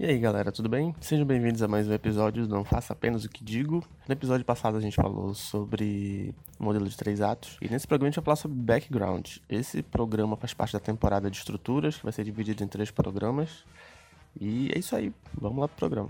E aí galera, tudo bem? Sejam bem-vindos a mais um episódio do Não Faça Apenas o que Digo. No episódio passado a gente falou sobre o modelo de três atos e nesse programa a gente vai falar sobre background. Esse programa faz parte da temporada de estruturas, que vai ser dividido em três programas. E é isso aí, vamos lá pro programa.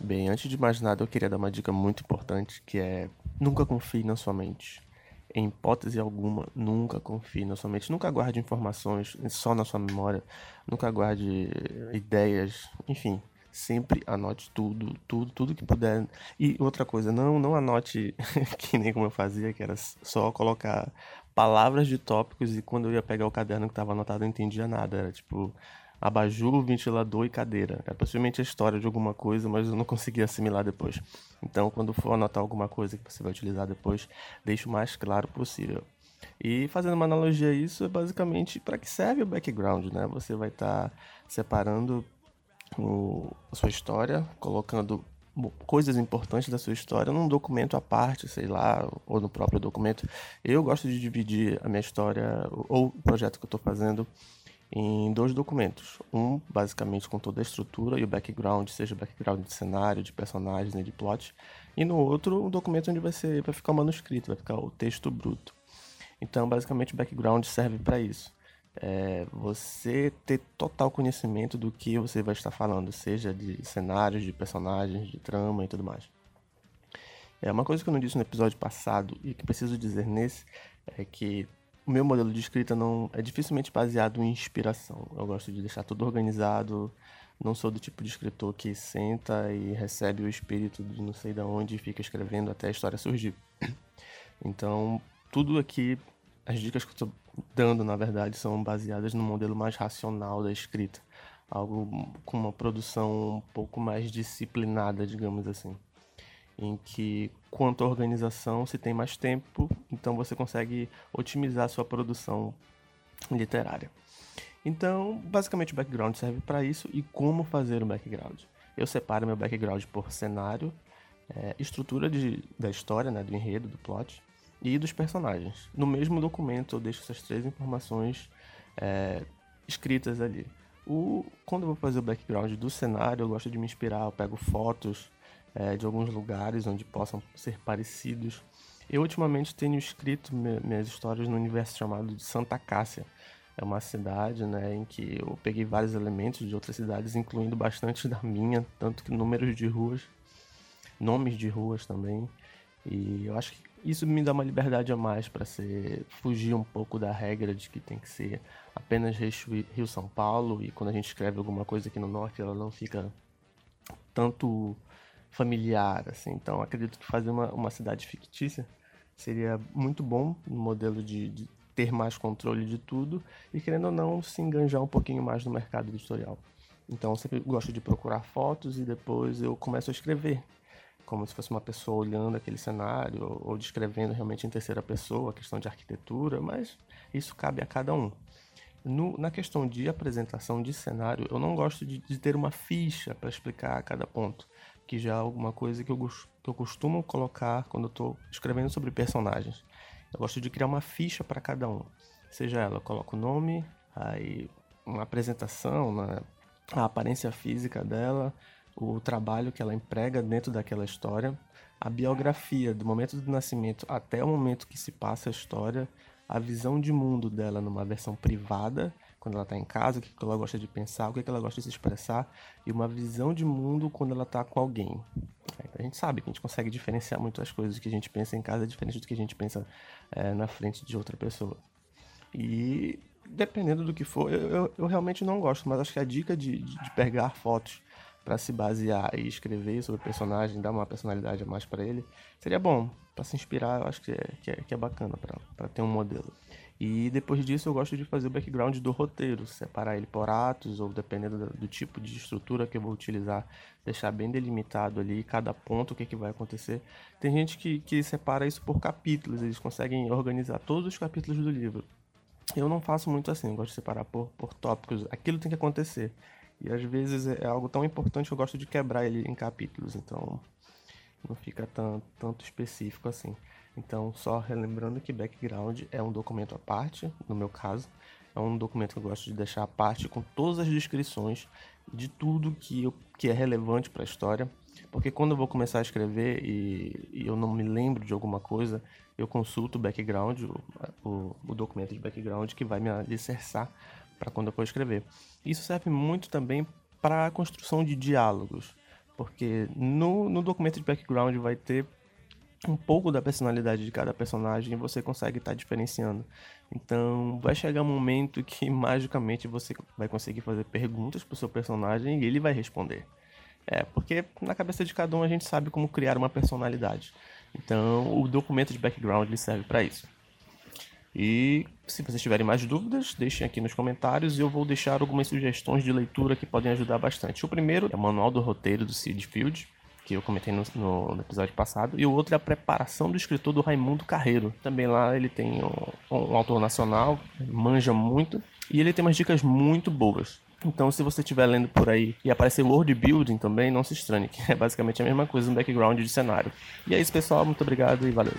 Bem, antes de mais nada, eu queria dar uma dica muito importante, que é nunca confie na sua mente. Em hipótese alguma, nunca confie na sua mente. Nunca guarde informações só na sua memória. Nunca guarde ideias. Enfim, sempre anote tudo, tudo, tudo que puder. E outra coisa, não, não anote que nem como eu fazia, que era só colocar palavras de tópicos e quando eu ia pegar o caderno que estava anotado eu entendia nada. Era tipo, abajur, ventilador e cadeira. É possivelmente a história de alguma coisa, mas eu não consegui assimilar depois. Então, quando for anotar alguma coisa que você vai utilizar depois, deixe o mais claro possível. E fazendo uma analogia a isso, é basicamente para que serve o background, né? Você vai estar tá separando o, a sua história, colocando coisas importantes da sua história num documento à parte, sei lá, ou no próprio documento. Eu gosto de dividir a minha história ou o projeto que eu estou fazendo em dois documentos. Um, basicamente, com toda a estrutura e o background, seja o background de cenário, de personagens e de plot. E no outro, um documento onde vai, ser, vai ficar o manuscrito, vai ficar o texto bruto. Então, basicamente, o background serve para isso. É você ter total conhecimento do que você vai estar falando, seja de cenários, de personagens, de trama e tudo mais. É uma coisa que eu não disse no episódio passado e que preciso dizer nesse é que o meu modelo de escrita não é dificilmente baseado em inspiração. Eu gosto de deixar tudo organizado. Não sou do tipo de escritor que senta e recebe o espírito de não sei de onde e fica escrevendo até a história surgir. Então, tudo aqui, as dicas que eu estou dando, na verdade, são baseadas no modelo mais racional da escrita. Algo com uma produção um pouco mais disciplinada, digamos assim em que quanto à organização se tem mais tempo, então você consegue otimizar a sua produção literária. Então, basicamente o background serve para isso e como fazer o background. Eu separo meu background por cenário, é, estrutura de, da história, né, do enredo, do plot e dos personagens. No mesmo documento eu deixo essas três informações é, escritas ali. O, quando eu vou fazer o background do cenário, eu gosto de me inspirar, eu pego fotos é, de alguns lugares onde possam ser parecidos. Eu ultimamente tenho escrito minhas histórias no universo chamado de Santa Cássia. É uma cidade né, em que eu peguei vários elementos de outras cidades, incluindo bastante da minha, tanto que números de ruas, nomes de ruas também. E eu acho que isso me dá uma liberdade a mais para ser fugir um pouco da regra de que tem que ser apenas Rio São Paulo e quando a gente escreve alguma coisa aqui no norte ela não fica tanto familiar, assim. Então, acredito que fazer uma, uma cidade fictícia seria muito bom no modelo de, de, ter mais controle de tudo e, querendo ou não, se enganjar um pouquinho mais no mercado editorial. Então, eu sempre gosto de procurar fotos e depois eu começo a escrever, como se fosse uma pessoa olhando aquele cenário ou, descrevendo realmente em terceira pessoa, a questão de arquitetura, mas isso cabe a cada um. No, na questão de apresentação de cenário, eu não gosto de, de ter uma ficha para explicar cada ponto que já é alguma coisa que eu, que eu costumo colocar quando eu estou escrevendo sobre personagens. Eu gosto de criar uma ficha para cada um. Seja ela, eu coloco o nome, aí uma apresentação, a aparência física dela, o trabalho que ela emprega dentro daquela história, a biografia do momento do nascimento até o momento que se passa a história, a visão de mundo dela numa versão privada quando ela está em casa, o que ela gosta de pensar, o que ela gosta de se expressar, e uma visão de mundo quando ela está com alguém. A gente sabe que a gente consegue diferenciar muito as coisas que a gente pensa em casa, diferente do que a gente pensa é, na frente de outra pessoa. E dependendo do que for, eu, eu, eu realmente não gosto, mas acho que a dica de, de, de pegar fotos para se basear e escrever sobre o personagem, dar uma personalidade a mais para ele, seria bom. Para se inspirar, eu acho que é, que é, que é bacana para ter um modelo. E depois disso eu gosto de fazer o background do roteiro, separar ele por atos ou dependendo do, tipo de estrutura que eu vou utilizar, deixar bem delimitado ali cada ponto o que, que vai acontecer. Tem gente que, que separa isso por capítulos, eles conseguem organizar todos os capítulos do livro. Eu não faço muito assim, eu gosto de separar por, por tópicos, aquilo tem que acontecer. E às vezes é algo tão importante que eu gosto de quebrar ele em capítulos, então não fica tão, tanto específico assim. Então, só relembrando que background é um documento à parte, no meu caso, é um documento que eu gosto de deixar à parte com todas as descrições de tudo que, eu, que é relevante para a história, porque quando eu vou começar a escrever e, e, eu não me lembro de alguma coisa, eu consulto o background, o, o, o documento de background que vai me alicerçar para quando eu for escrever. Isso serve muito também para a construção de diálogos, porque no, no documento de background vai ter um pouco da personalidade de cada personagem você consegue estar tá diferenciando. Então, vai chegar um momento que magicamente você vai conseguir fazer perguntas pro seu personagem e ele vai responder. É, porque na cabeça de cada um a gente sabe como criar uma personalidade. Então, o documento de background ele serve para isso. E se vocês tiverem mais dúvidas, deixem aqui nos comentários e eu vou deixar algumas sugestões de leitura que podem ajudar bastante. O primeiro é o Manual do Roteiro do Seed Field, que eu comentei no, no, episódio passado, e o outro é a preparação do escritor do Raimundo Carreiro. Também lá ele tem um, um autor nacional, manja muito, e ele tem umas dicas muito boas. Então, se você estiver lendo por aí e aparecer world building também, não se estranhe, que é basicamente a mesma coisa no background de cenário. E é isso, pessoal. Muito obrigado e valeu.